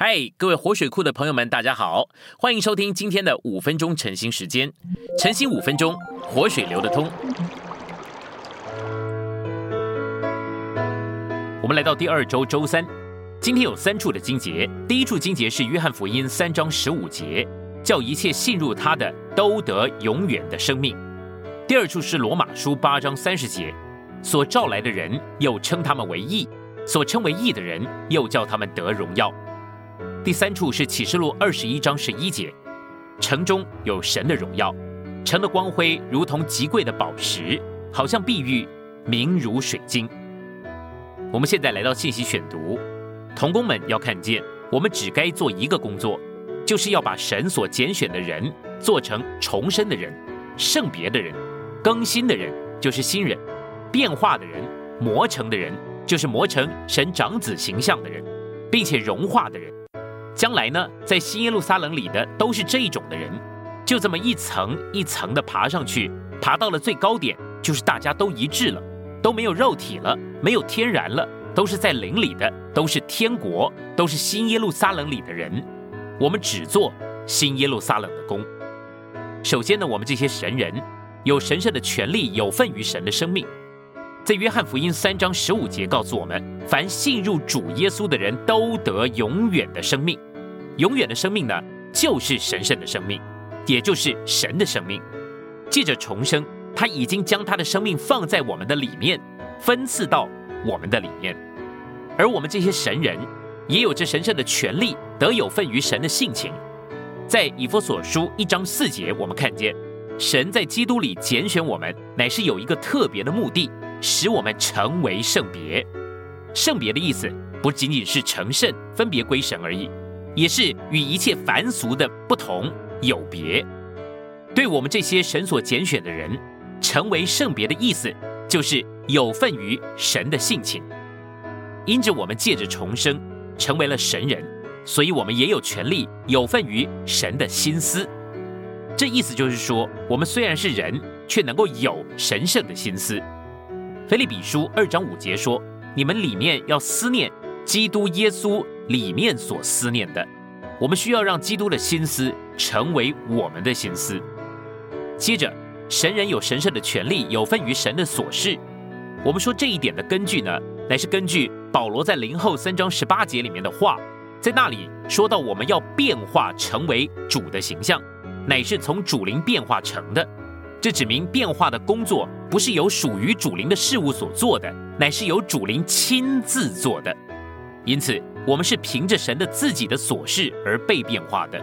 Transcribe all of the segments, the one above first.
嗨，各位活水库的朋友们，大家好，欢迎收听今天的五分钟晨兴时间。晨兴五分钟，活水流得通。我们来到第二周周三，今天有三处的经节。第一处经节是约翰福音三章十五节，叫一切信入他的都得永远的生命。第二处是罗马书八章三十节，所召来的人又称他们为义，所称为义的人又叫他们得荣耀。第三处是启示录二十一章十一节，城中有神的荣耀，城的光辉如同极贵的宝石，好像碧玉，明如水晶。我们现在来到信息选读，童工们要看见，我们只该做一个工作，就是要把神所拣选的人做成重生的人、圣别的人、更新的人，就是新人；变化的人、磨成的人，就是磨成神长子形象的人，并且融化的人。将来呢，在新耶路撒冷里的都是这种的人，就这么一层一层的爬上去，爬到了最高点，就是大家都一致了，都没有肉体了，没有天然了，都是在灵里的，都是天国，都是新耶路撒冷里的人。我们只做新耶路撒冷的工。首先呢，我们这些神人有神圣的权利，有份于神的生命。在约翰福音三章十五节告诉我们，凡信入主耶稣的人都得永远的生命。永远的生命呢，就是神圣的生命，也就是神的生命。借着重生，他已经将他的生命放在我们的里面，分赐到我们的里面。而我们这些神人，也有着神圣的权利，得有份于神的性情。在以弗所书一章四节，我们看见神在基督里拣选我们，乃是有一个特别的目的，使我们成为圣别。圣别的意思，不仅仅是成圣、分别归神而已。也是与一切凡俗的不同有别。对我们这些神所拣选的人，成为圣别的意思，就是有份于神的性情。因着我们借着重生成为了神人，所以我们也有权利有份于神的心思。这意思就是说，我们虽然是人，却能够有神圣的心思。腓立比书二章五节说：“你们里面要思念基督耶稣。”里面所思念的，我们需要让基督的心思成为我们的心思。接着，神人有神圣的权利，有份于神的琐事。我们说这一点的根据呢，乃是根据保罗在林后三章十八节里面的话，在那里说到我们要变化成为主的形象，乃是从主灵变化成的。这指明变化的工作不是由属于主灵的事物所做的，乃是由主灵亲自做的。因此。我们是凭着神的自己的所事而被变化的。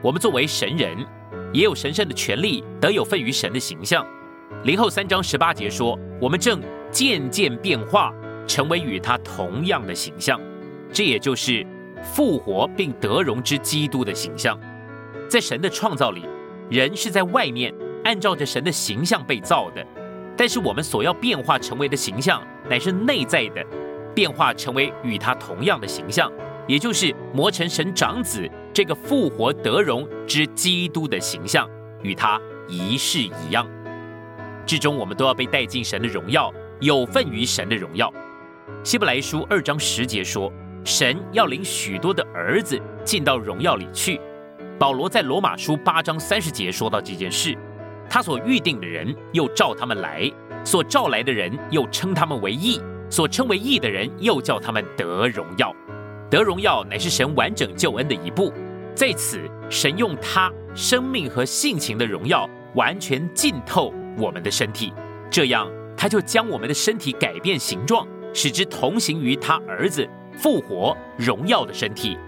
我们作为神人，也有神圣的权利，得有份于神的形象。零后三章十八节说，我们正渐渐变化，成为与他同样的形象。这也就是复活并得荣之基督的形象。在神的创造里，人是在外面按照着神的形象被造的，但是我们所要变化成为的形象，乃是内在的。变化成为与他同样的形象，也就是磨成神长子这个复活得荣之基督的形象，与他一式一样。至终我们都要被带进神的荣耀，有份于神的荣耀。希伯来书二章十节说，神要领许多的儿子进到荣耀里去。保罗在罗马书八章三十节说到这件事，他所预定的人又召他们来，所召来的人又称他们为义。所称为义的人，又叫他们得荣耀。得荣耀乃是神完整救恩的一步，在此，神用他生命和性情的荣耀完全浸透我们的身体，这样他就将我们的身体改变形状，使之同行于他儿子复活荣耀的身体。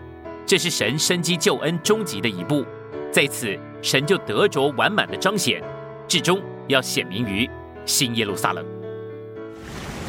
这是神生机救恩终极的一步，在此，神就得着完满的彰显，至终要显明于新耶路撒冷。